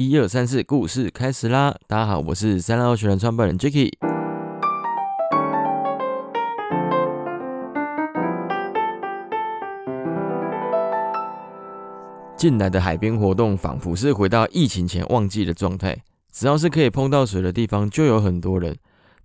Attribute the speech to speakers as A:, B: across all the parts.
A: 一二三四，故事开始啦！大家好，我是三浪学人创办人 Jacky。近来的海边活动仿佛是回到疫情前旺季的状态，只要是可以碰到水的地方，就有很多人。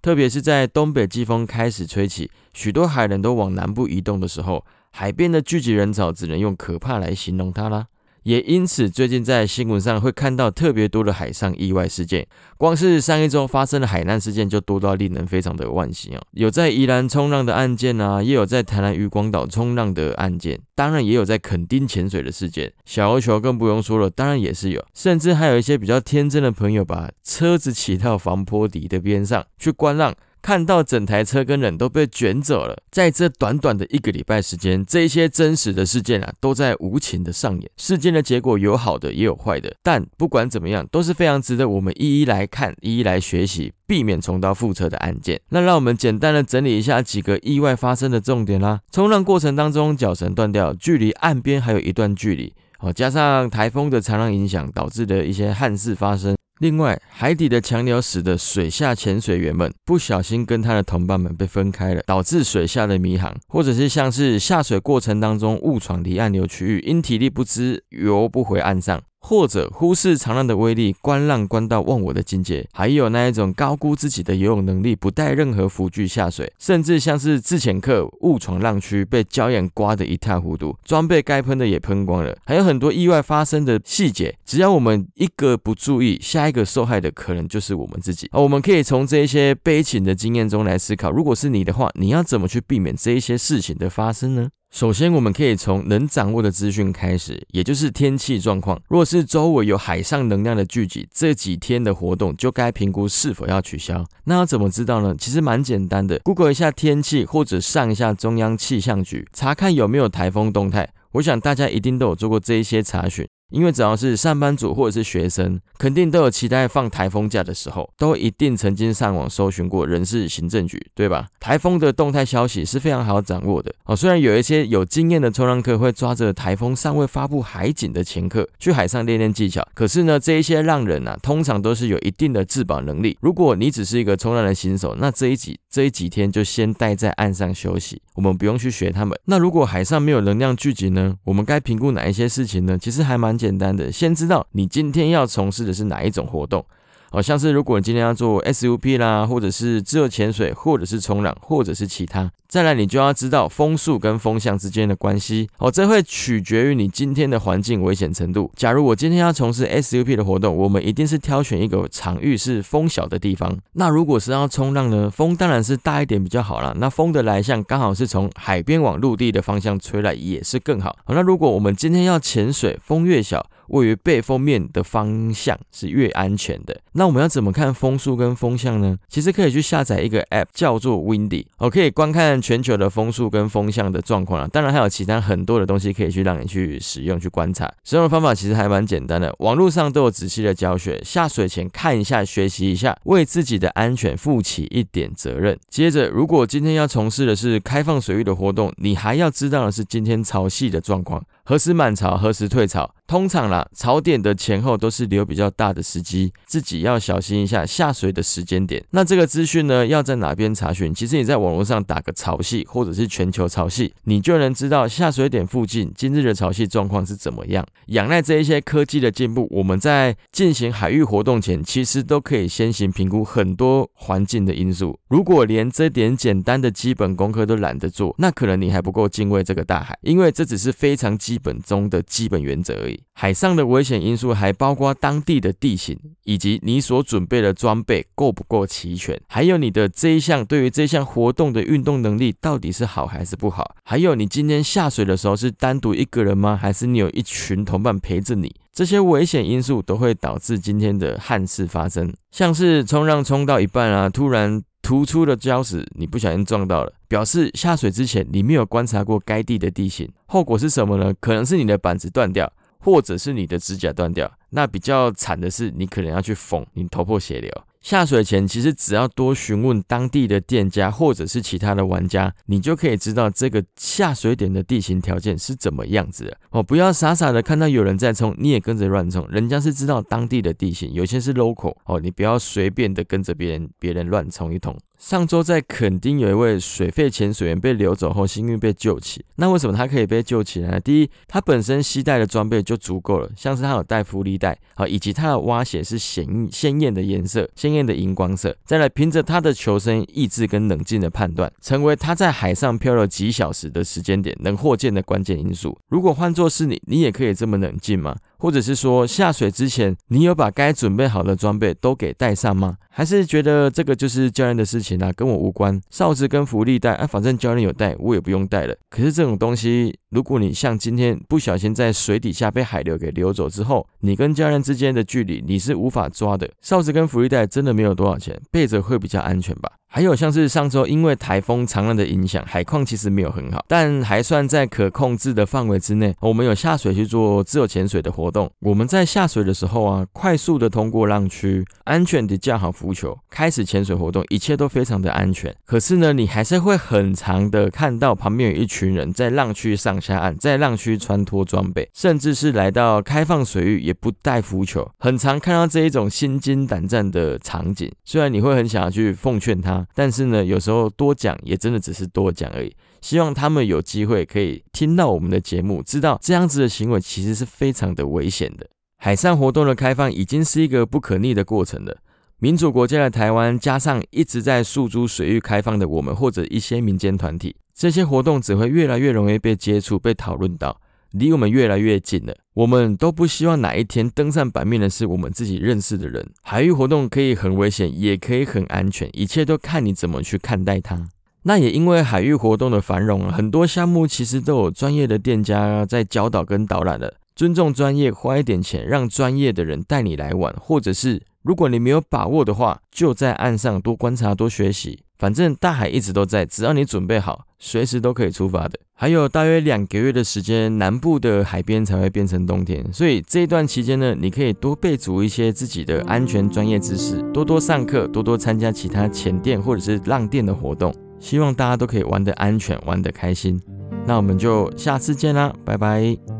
A: 特别是在东北季风开始吹起，许多海人都往南部移动的时候，海边的聚集人潮只能用可怕来形容它啦。也因此，最近在新闻上会看到特别多的海上意外事件。光是上一周发生的海难事件就多到令人非常的惋惜啊！有在宜兰冲浪的案件啊，也有在台南渔光岛冲浪的案件，当然也有在垦丁潜水的事件。小欧球更不用说了，当然也是有，甚至还有一些比较天真的朋友把车子骑到防坡底的边上去观浪。看到整台车跟人都被卷走了，在这短短的一个礼拜时间，这些真实的事件啊，都在无情的上演。事件的结果有好的，也有坏的，但不管怎么样，都是非常值得我们一一来看，一一来学习，避免重蹈覆辙的案件。那让我们简单的整理一下几个意外发生的重点啦。冲浪过程当中，脚绳断掉，距离岸边还有一段距离，哦，加上台风的长浪影响，导致的一些憾事发生。另外，海底的强流使得水下潜水员们不小心跟他的同伴们被分开了，导致水下的迷航，或者是像是下水过程当中误闯离岸流区域，因体力不支游不回岸上。或者忽视长浪的威力，观浪观到忘我的境界，还有那一种高估自己的游泳能力，不带任何浮具下水，甚至像是自潜客误闯浪区，被礁岩刮得一塌糊涂，装备该喷的也喷光了，还有很多意外发生的细节。只要我们一个不注意，下一个受害的可能就是我们自己。我们可以从这些悲情的经验中来思考，如果是你的话，你要怎么去避免这一些事情的发生呢？首先，我们可以从能掌握的资讯开始，也就是天气状况。若是周围有海上能量的聚集，这几天的活动就该评估是否要取消。那要怎么知道呢？其实蛮简单的，Google 一下天气，或者上一下中央气象局，查看有没有台风动态。我想大家一定都有做过这一些查询。因为只要是上班族或者是学生，肯定都有期待放台风假的时候，都一定曾经上网搜寻过人事行政局，对吧？台风的动态消息是非常好掌握的哦。虽然有一些有经验的冲浪客会抓着台风尚未发布海警的前刻去海上练练技巧，可是呢，这一些浪人啊，通常都是有一定的自保能力。如果你只是一个冲浪的新手，那这一几这一几天就先待在岸上休息，我们不用去学他们。那如果海上没有能量聚集呢？我们该评估哪一些事情呢？其实还蛮。简单的，先知道你今天要从事的是哪一种活动。好像是如果你今天要做 SUP 啦，或者是自由潜水，或者是冲浪，或者是其他，再来你就要知道风速跟风向之间的关系。哦，这会取决于你今天的环境危险程度。假如我今天要从事 SUP 的活动，我们一定是挑选一个场域是风小的地方。那如果是要冲浪呢，风当然是大一点比较好啦。那风的来向刚好是从海边往陆地的方向吹来，也是更好。好，那如果我们今天要潜水，风越小。位于背风面的方向是越安全的。那我们要怎么看风速跟风向呢？其实可以去下载一个 App，叫做 Windy，哦，可以观看全球的风速跟风向的状况啊。当然还有其他很多的东西可以去让你去使用去观察。使用的方法其实还蛮简单的，网络上都有仔细的教学。下水前看一下，学习一下，为自己的安全负起一点责任。接着，如果今天要从事的是开放水域的活动，你还要知道的是今天潮汐的状况。何时满潮，何时退潮？通常啦，潮点的前后都是流比较大的时机，自己要小心一下下水的时间点。那这个资讯呢，要在哪边查询？其实你在网络上打个潮汐，或者是全球潮汐，你就能知道下水点附近今日的潮汐状况是怎么样。仰赖这一些科技的进步，我们在进行海域活动前，其实都可以先行评估很多环境的因素。如果连这点简单的基本功课都懒得做，那可能你还不够敬畏这个大海，因为这只是非常基。基本中的基本原则而已。海上的危险因素还包括当地的地形，以及你所准备的装备够不够齐全，还有你的这一项对于这项活动的运动能力到底是好还是不好，还有你今天下水的时候是单独一个人吗？还是你有一群同伴陪着你？这些危险因素都会导致今天的憾事发生，像是冲浪冲到一半啊，突然。突出的礁石，你不小心撞到了，表示下水之前你没有观察过该地的地形，后果是什么呢？可能是你的板子断掉，或者是你的指甲断掉。那比较惨的是，你可能要去缝，你头破血流。下水前其实只要多询问当地的店家或者是其他的玩家，你就可以知道这个下水点的地形条件是怎么样子的哦。不要傻傻的看到有人在冲，你也跟着乱冲，人家是知道当地的地形，有些是 local 哦，你不要随便的跟着别人别人乱冲一通。上周在垦丁有一位水肺潜水员被流走后，幸运被救起。那为什么他可以被救起来呢？第一，他本身携带的装备就足够了，像是他有带浮力带，好，以及他的蛙鞋是显鲜艳的颜色，鲜艳的荧光色。再来，凭着他的求生意志跟冷静的判断，成为他在海上漂了几小时的时间点能获救的关键因素。如果换作是你，你也可以这么冷静吗？或者是说下水之前，你有把该准备好的装备都给带上吗？还是觉得这个就是教练的事情啊，跟我无关？哨子跟福利带啊，反正教练有带，我也不用带了。可是这种东西，如果你像今天不小心在水底下被海流给流走之后，你跟教练之间的距离你是无法抓的。哨子跟浮力带真的没有多少钱，备着会比较安全吧。还有像是上周因为台风长浪的影响，海况其实没有很好，但还算在可控制的范围之内。我们有下水去做自由潜水的活动。我们在下水的时候啊，快速的通过浪区，安全的架好浮球，开始潜水活动，一切都非常的安全。可是呢，你还是会很长的看到旁边有一群人在浪区上下岸，在浪区穿脱装备，甚至是来到开放水域也不带浮球，很常看到这一种心惊胆战的场景。虽然你会很想要去奉劝他。但是呢，有时候多讲也真的只是多讲而已。希望他们有机会可以听到我们的节目，知道这样子的行为其实是非常的危险的。海上活动的开放已经是一个不可逆的过程了。民主国家的台湾，加上一直在诉诸水域开放的我们，或者一些民间团体，这些活动只会越来越容易被接触、被讨论到。离我们越来越近了，我们都不希望哪一天登上版面的是我们自己认识的人。海域活动可以很危险，也可以很安全，一切都看你怎么去看待它。那也因为海域活动的繁荣，很多项目其实都有专业的店家在教导跟导览了。尊重专业，花一点钱让专业的人带你来玩，或者是如果你没有把握的话，就在岸上多观察、多学习。反正大海一直都在，只要你准备好，随时都可以出发的。还有大约两个月的时间，南部的海边才会变成冬天，所以这一段期间呢，你可以多备足一些自己的安全专业知识，多多上课，多多参加其他潜店或者是浪店的活动。希望大家都可以玩得安全，玩得开心。那我们就下次见啦，拜拜。